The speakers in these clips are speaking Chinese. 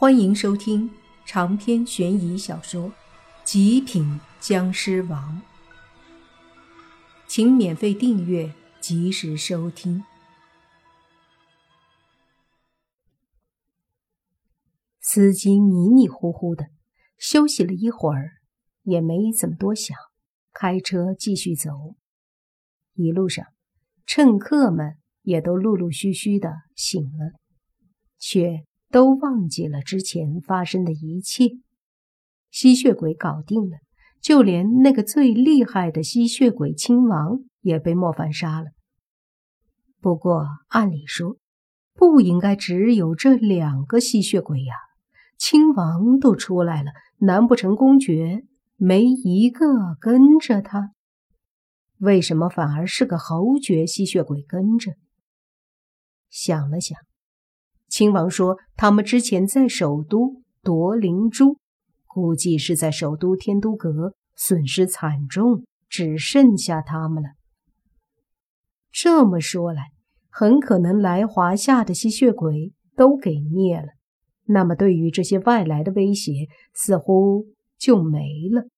欢迎收听长篇悬疑小说《极品僵尸王》，请免费订阅，及时收听。司机迷迷糊糊的休息了一会儿，也没怎么多想，开车继续走。一路上，乘客们也都陆陆续续的醒了，却。都忘记了之前发生的一切，吸血鬼搞定了，就连那个最厉害的吸血鬼亲王也被莫凡杀了。不过按理说，不应该只有这两个吸血鬼呀，亲王都出来了，难不成公爵没一个跟着他？为什么反而是个侯爵吸血鬼跟着？想了想。亲王说：“他们之前在首都夺灵珠，估计是在首都天都阁损失惨重，只剩下他们了。这么说来，很可能来华夏的吸血鬼都给灭了。那么，对于这些外来的威胁，似乎就没了。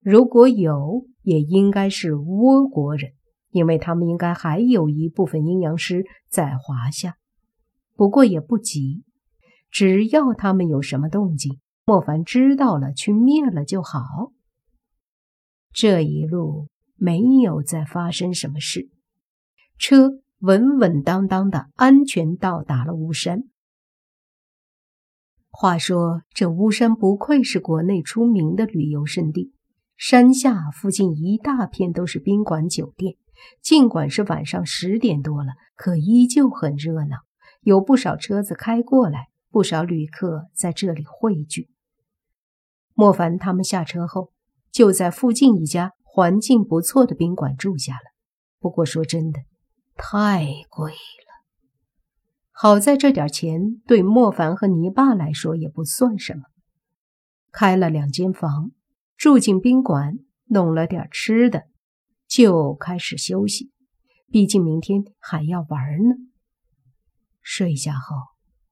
如果有，也应该是倭国人，因为他们应该还有一部分阴阳师在华夏。”不过也不急，只要他们有什么动静，莫凡知道了，去灭了就好。这一路没有再发生什么事，车稳稳当当的安全到达了巫山。话说这巫山不愧是国内出名的旅游胜地，山下附近一大片都是宾馆酒店，尽管是晚上十点多了，可依旧很热闹。有不少车子开过来，不少旅客在这里汇聚。莫凡他们下车后，就在附近一家环境不错的宾馆住下了。不过说真的，太贵了。好在这点钱对莫凡和泥巴来说也不算什么。开了两间房，住进宾馆，弄了点吃的，就开始休息。毕竟明天还要玩呢。睡下后，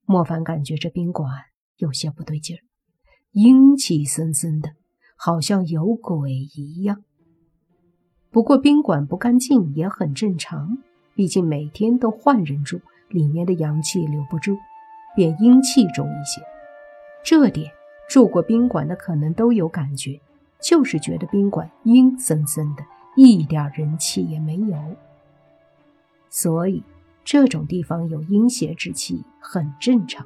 莫凡感觉这宾馆有些不对劲儿，阴气森森的，好像有鬼一样。不过宾馆不干净也很正常，毕竟每天都换人住，里面的阳气留不住，便阴气重一些。这点住过宾馆的可能都有感觉，就是觉得宾馆阴森森的，一点人气也没有。所以。这种地方有阴邪之气很正常，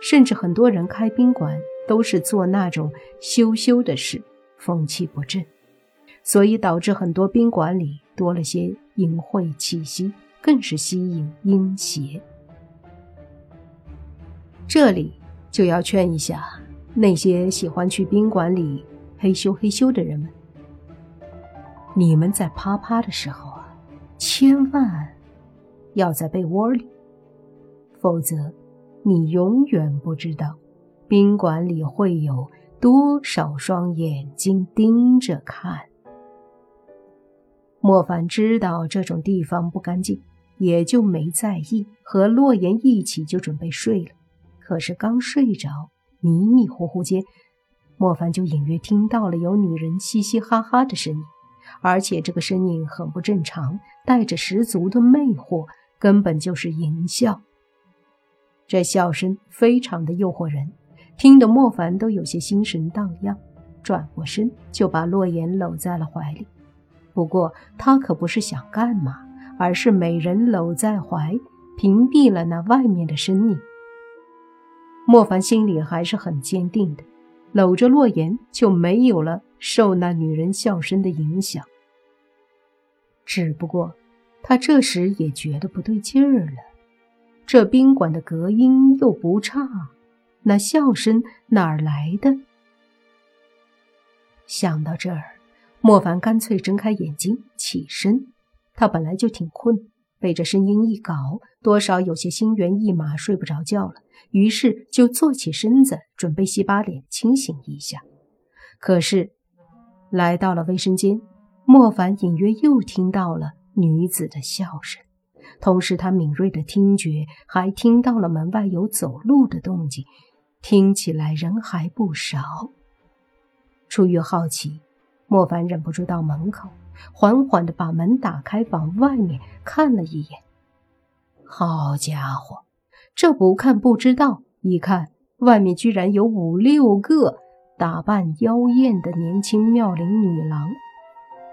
甚至很多人开宾馆都是做那种羞羞的事，风气不正，所以导致很多宾馆里多了些淫秽气息，更是吸引阴邪。这里就要劝一下那些喜欢去宾馆里嘿咻嘿咻的人们，你们在啪啪的时候啊，千万。要在被窝里，否则你永远不知道宾馆里会有多少双眼睛盯着看。莫凡知道这种地方不干净，也就没在意，和洛言一起就准备睡了。可是刚睡着，迷迷糊糊间，莫凡就隐约听到了有女人嘻嘻哈哈的声音，而且这个声音很不正常，带着十足的魅惑。根本就是淫笑，这笑声非常的诱惑人，听得莫凡都有些心神荡漾，转过身就把洛言搂在了怀里。不过他可不是想干嘛，而是美人搂在怀，屏蔽了那外面的声音。莫凡心里还是很坚定的，搂着洛言就没有了受那女人笑声的影响。只不过。他这时也觉得不对劲儿了，这宾馆的隔音又不差，那笑声哪儿来的？想到这儿，莫凡干脆睁开眼睛起身。他本来就挺困，被这声音一搞，多少有些心猿意马，睡不着觉了。于是就坐起身子，准备洗把脸，清醒一下。可是来到了卫生间，莫凡隐约又听到了。女子的笑声，同时他敏锐的听觉还听到了门外有走路的动静，听起来人还不少。出于好奇，莫凡忍不住到门口，缓缓地把门打开，往外面看了一眼。好家伙，这不看不知道，一看外面居然有五六个打扮妖艳的年轻妙龄女郎。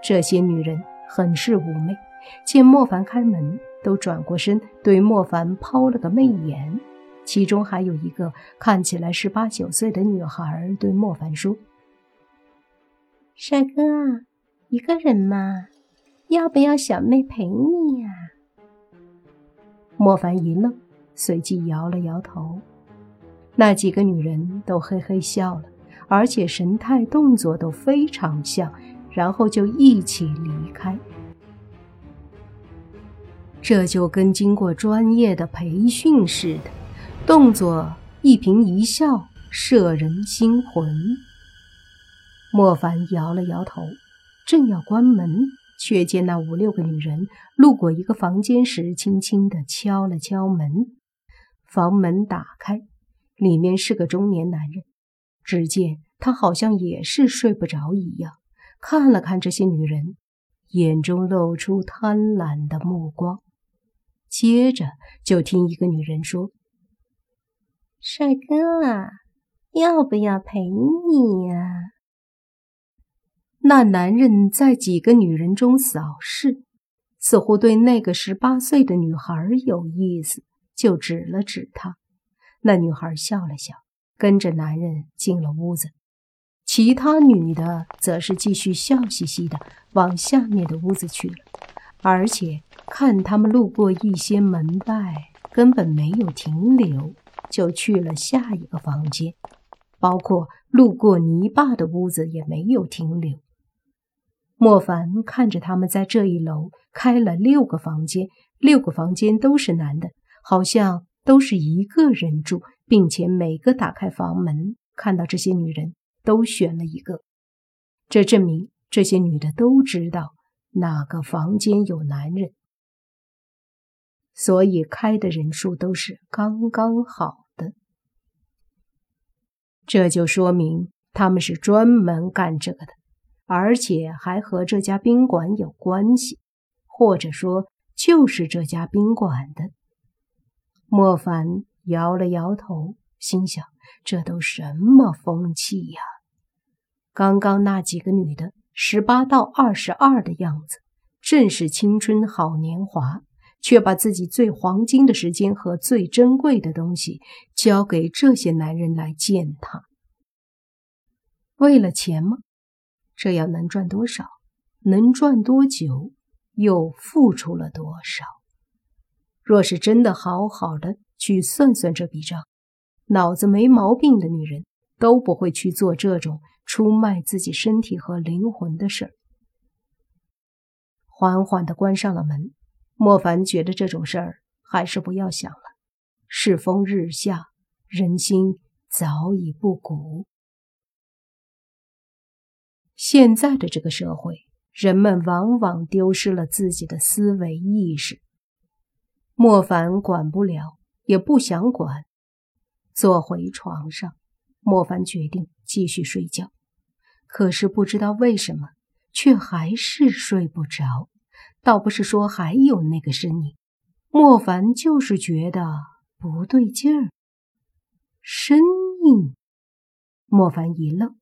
这些女人很是妩媚，见莫凡开门，都转过身对莫凡抛了个媚眼。其中还有一个看起来十八九岁的女孩对莫凡说：“帅哥，一个人吗？要不要小妹陪你呀？”莫凡一愣，随即摇了摇头。那几个女人都嘿嘿笑了，而且神态动作都非常像，然后就一起离开。这就跟经过专业的培训似的，动作一颦一笑摄人心魂。莫凡摇了摇头，正要关门。却见那五六个女人路过一个房间时，轻轻地敲了敲门。房门打开，里面是个中年男人。只见他好像也是睡不着一样，看了看这些女人，眼中露出贪婪的目光。接着就听一个女人说：“帅哥啊，要不要陪你呀？”那男人在几个女人中扫视，似乎对那个十八岁的女孩有意思，就指了指她。那女孩笑了笑，跟着男人进了屋子。其他女的则是继续笑嘻嘻的往下面的屋子去了，而且看他们路过一些门外，根本没有停留，就去了下一个房间，包括路过泥巴的屋子也没有停留。莫凡看着他们在这一楼开了六个房间，六个房间都是男的，好像都是一个人住，并且每个打开房门看到这些女人都选了一个，这证明这些女的都知道哪个房间有男人，所以开的人数都是刚刚好的。这就说明他们是专门干这个的。而且还和这家宾馆有关系，或者说就是这家宾馆的。莫凡摇了摇头，心想：这都什么风气呀？刚刚那几个女的，十八到二十二的样子，正是青春好年华，却把自己最黄金的时间和最珍贵的东西交给这些男人来践踏。为了钱吗？这样能赚多少？能赚多久？又付出了多少？若是真的好好的去算算这笔账，脑子没毛病的女人都不会去做这种出卖自己身体和灵魂的事儿。缓缓的关上了门，莫凡觉得这种事儿还是不要想了。世风日下，人心早已不古。现在的这个社会，人们往往丢失了自己的思维意识。莫凡管不了，也不想管。坐回床上，莫凡决定继续睡觉。可是不知道为什么，却还是睡不着。倒不是说还有那个声音，莫凡就是觉得不对劲儿。声音，莫凡一愣。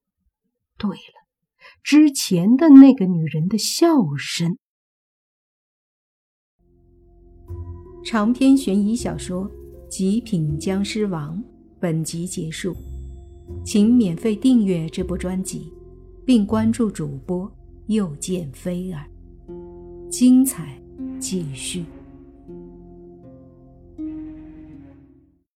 对了。之前的那个女人的笑声。长篇悬疑小说《极品僵尸王》本集结束，请免费订阅这部专辑，并关注主播又见菲儿，精彩继续。